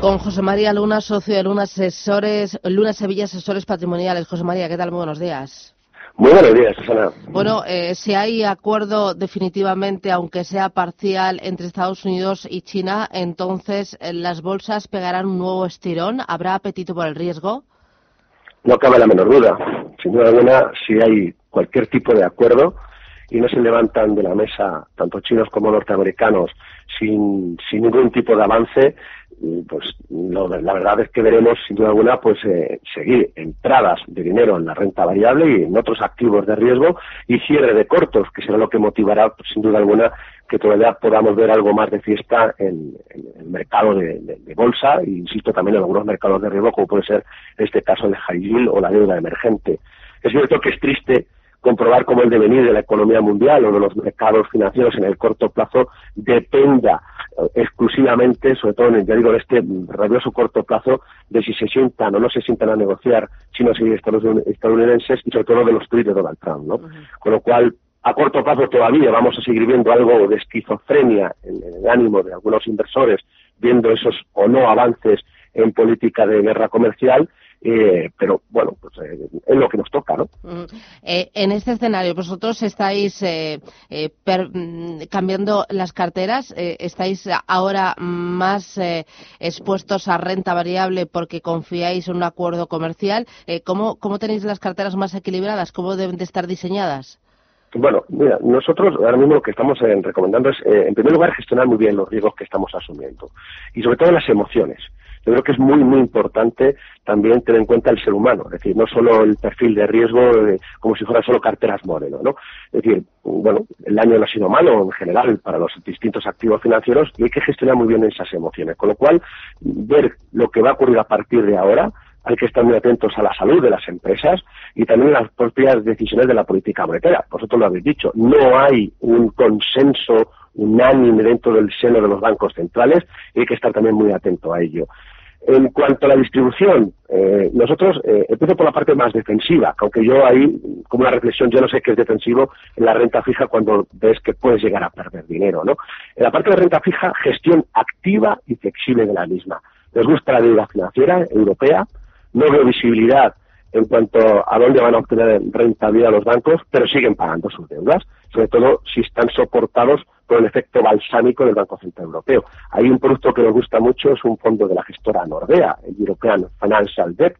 Con José María Luna, socio de Luna Asesores, Luna Sevilla Asesores Patrimoniales. José María, ¿qué tal? Muy buenos días. Muy buenos días, Susana. Bueno, eh, si hay acuerdo definitivamente, aunque sea parcial, entre Estados Unidos y China, entonces eh, las bolsas pegarán un nuevo estirón. ¿Habrá apetito por el riesgo? No cabe la menor duda. Sin duda alguna, si hay cualquier tipo de acuerdo y no se levantan de la mesa tanto chinos como norteamericanos sin, sin ningún tipo de avance, pues la verdad es que veremos sin duda alguna pues eh, seguir entradas de dinero en la renta variable y en otros activos de riesgo y cierre de cortos que será lo que motivará pues, sin duda alguna que todavía podamos ver algo más de fiesta en, el mercado de, bolsa e insisto también en algunos mercados de riesgo como puede ser este caso el high o la deuda emergente. Es cierto que es triste comprobar cómo el devenir de la economía mundial o de los mercados financieros en el corto plazo dependa exclusivamente, sobre todo en el, ya digo, este rabioso corto plazo, de si se sientan o no se sientan a negociar chinos y estadounidenses y sobre todo de los tweets de Donald Trump, ¿no? Con lo cual, a corto plazo todavía vamos a seguir viendo algo de esquizofrenia en el ánimo de algunos inversores, viendo esos o no avances en política de guerra comercial eh, pero bueno, pues eh, es lo que nos toca, ¿no? Eh, en este escenario, vosotros estáis mm, cambiando las carteras, estáis ahora más expuestos a renta variable porque confiáis en un acuerdo comercial. ¿cómo, ¿Cómo tenéis las carteras más equilibradas? ¿Cómo deben de estar diseñadas? Bueno, mira, nosotros ahora mismo lo que estamos recomendando es, en primer lugar, gestionar muy bien los riesgos que estamos asumiendo y sobre todo las emociones. Yo creo que es muy, muy importante también tener en cuenta el ser humano, es decir, no solo el perfil de riesgo como si fueran solo carteras modelo, ¿no? Es decir, bueno, el año no ha sido malo en general para los distintos activos financieros y hay que gestionar muy bien esas emociones, con lo cual ver lo que va a ocurrir a partir de ahora hay que estar muy atentos a la salud de las empresas y también a las propias decisiones de la política monetaria. Vosotros lo habéis dicho, no hay un consenso unánime dentro del seno de los bancos centrales y hay que estar también muy atento a ello. En cuanto a la distribución, eh, nosotros, eh, empiezo por la parte más defensiva, aunque yo ahí, como una reflexión, yo no sé qué es defensivo en la renta fija cuando ves que puedes llegar a perder dinero, ¿no? En la parte de renta fija, gestión activa y flexible de la misma. Les gusta la deuda financiera europea, no veo visibilidad en cuanto a dónde van a obtener rentabilidad los bancos, pero siguen pagando sus deudas, sobre todo si están soportados por el efecto balsámico del Banco Central Europeo. Hay un producto que nos gusta mucho, es un fondo de la gestora Nordea, el European Financial Debt.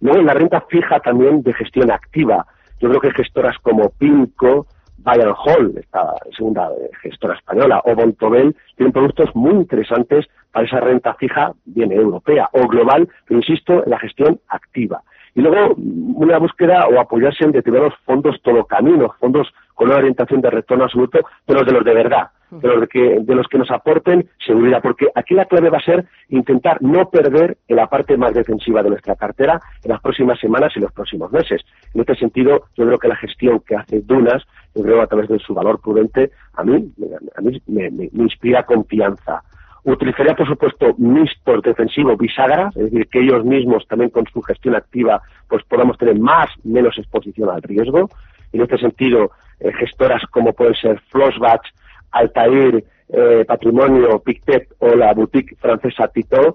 Luego la renta fija también de gestión activa. Yo creo que gestoras como PIMCO, Bayern Hall, esta segunda gestora española, o Bontobel, tienen productos muy interesantes para esa renta fija, bien europea o global, pero insisto, en la gestión activa. Y luego una búsqueda o apoyarse en determinados fondos todo camino, fondos con una orientación de retorno absoluto, pero de los de verdad, de los que, de los que nos aporten seguridad, porque aquí la clave va a ser intentar no perder en la parte más defensiva de nuestra cartera en las próximas semanas y los próximos meses. En este sentido, yo creo que la gestión que hace Dunas, yo creo a través de su valor prudente, a mí, a mí me, inspira confianza. Utilizaría, por supuesto, mixtos defensivos bisagras, es decir, que ellos mismos también con su gestión activa pues podamos tener más, menos exposición al riesgo. En este sentido, eh, gestoras como pueden ser Flossbach, Altair, eh, Patrimonio, Pictet o la boutique francesa Tito,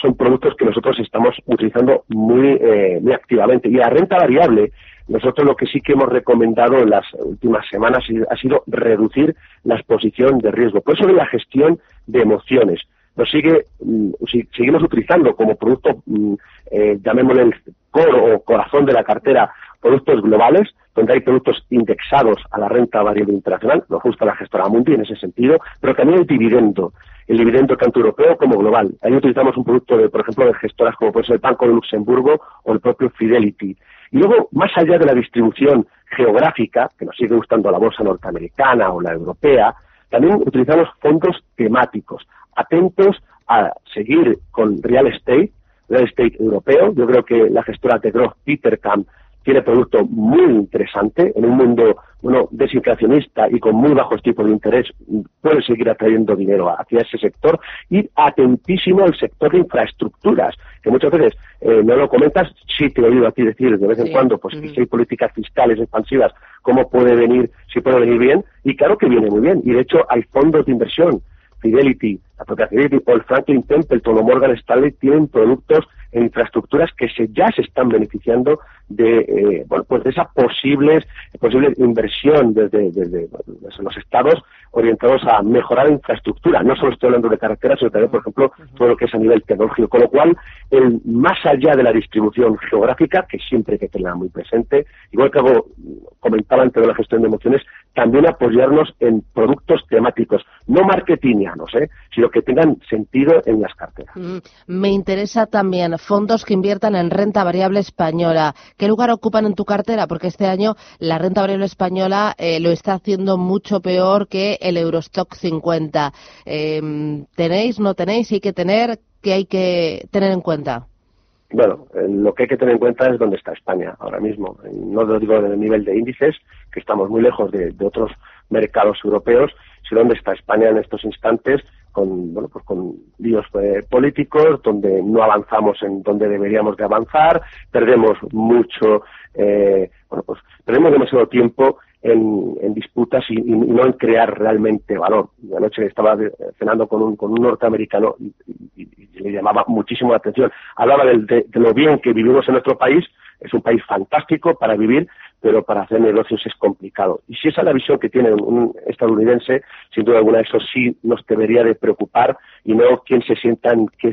son productos que nosotros estamos utilizando muy, eh, muy activamente. Y la renta variable, nosotros lo que sí que hemos recomendado en las últimas semanas ha sido reducir la exposición de riesgo. Por eso de la gestión de emociones. Nos sigue, mm, seguimos utilizando como producto, mm, llamémosle el core o corazón de la cartera, productos globales, donde hay productos indexados a la renta variable internacional, nos gusta la gestora Mundi en ese sentido, pero también el dividendo, el dividendo tanto europeo como global. Ahí utilizamos un producto, de, por ejemplo, de gestoras como puede ser el Banco de Luxemburgo o el propio Fidelity. Y luego, más allá de la distribución geográfica, que nos sigue gustando la bolsa norteamericana o la europea, también utilizamos fondos temáticos, atentos a seguir con real estate, real estate europeo. Yo creo que la gestora de Growth Peter Camp tiene producto muy interesante en un mundo bueno, desinflacionista y con muy bajos tipos de interés, puede seguir atrayendo dinero hacia ese sector y atentísimo al sector de infraestructuras, que muchas veces eh, no lo comentas, sí te he oído a ti decir de vez en cuando, pues si hay políticas fiscales expansivas, cómo puede venir, si puede venir bien, y claro que viene muy bien, y de hecho hay fondos de inversión Fidelity, la propia Fidelity el Franklin Templeton o Morgan Stanley tienen productos en infraestructuras que se, ya se están beneficiando de, eh, bueno, pues de esa posibles, posible inversión desde, desde, los estados orientados a mejorar la infraestructura. No solo estoy hablando de carreteras, sino también, por ejemplo, todo lo que es a nivel tecnológico. Con lo cual, el, más allá de la distribución geográfica, que siempre hay que tenerla muy presente, igual que hago, comentaba antes de la gestión de emociones, también apoyarnos en productos temáticos, no marketingianos, ¿eh? sino que tengan sentido en las carteras. Mm, me interesa también fondos que inviertan en renta variable española. ¿Qué lugar ocupan en tu cartera? Porque este año la renta variable española eh, lo está haciendo mucho peor que el Eurostock 50. Em, ¿Tenéis, no tenéis? ¿Hay que tener? ¿Qué hay que tener en cuenta? Bueno, eh, lo que hay que tener en cuenta es dónde está España ahora mismo. No lo digo en el nivel de índices, que estamos muy lejos de, otros mercados europeos, sino dónde está España en estos instantes con bueno pues con líos eh, políticos donde no avanzamos en donde deberíamos de avanzar perdemos mucho eh, bueno pues perdemos demasiado tiempo en, disputas y, no en crear realmente valor. Anoche estaba cenando con un, con un norteamericano y, le llamaba muchísimo la atención. Hablaba de, lo bien que vivimos en nuestro país, es un país fantástico para vivir, pero para hacer negocios es complicado. Y si esa es la visión que tiene un estadounidense, sin duda alguna eso sí nos debería de preocupar y no quien se sienta en qué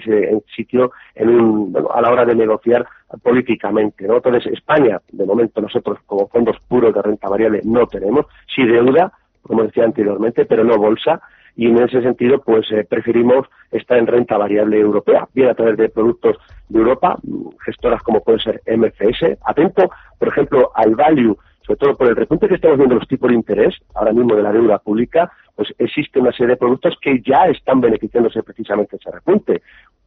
sitio en un, a la hora de negociar políticamente. Entonces, España, de momento nosotros como fondos puros de renta variable no tenemos, sí deuda, como decía anteriormente, pero no bolsa, y en ese sentido pues eh, preferimos estar en renta variable europea, bien a través de productos de Europa, gestoras como puede ser MFS, atento, por ejemplo, al value, sobre todo por el repunte que estamos viendo los tipos de interés, ahora mismo de la deuda pública, pues existe una serie de productos que ya están beneficiándose precisamente de ese repunte.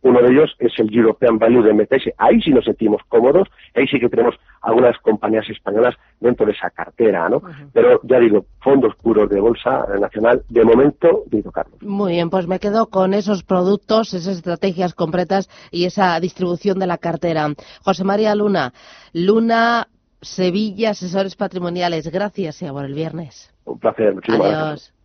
Uno de ellos es el European Value de MTS. Ahí sí nos sentimos cómodos, ahí sí que tenemos algunas compañías españolas dentro de esa cartera, ¿no? Pero ya digo, fondos puros de bolsa nacional, de momento, digo Carlos. Muy bien, pues me quedo con esos productos, esas estrategias completas y esa distribución de la cartera. José María Luna, Luna Sevilla, asesores patrimoniales. Gracias y por el viernes. Un placer, muchísimas Adiós.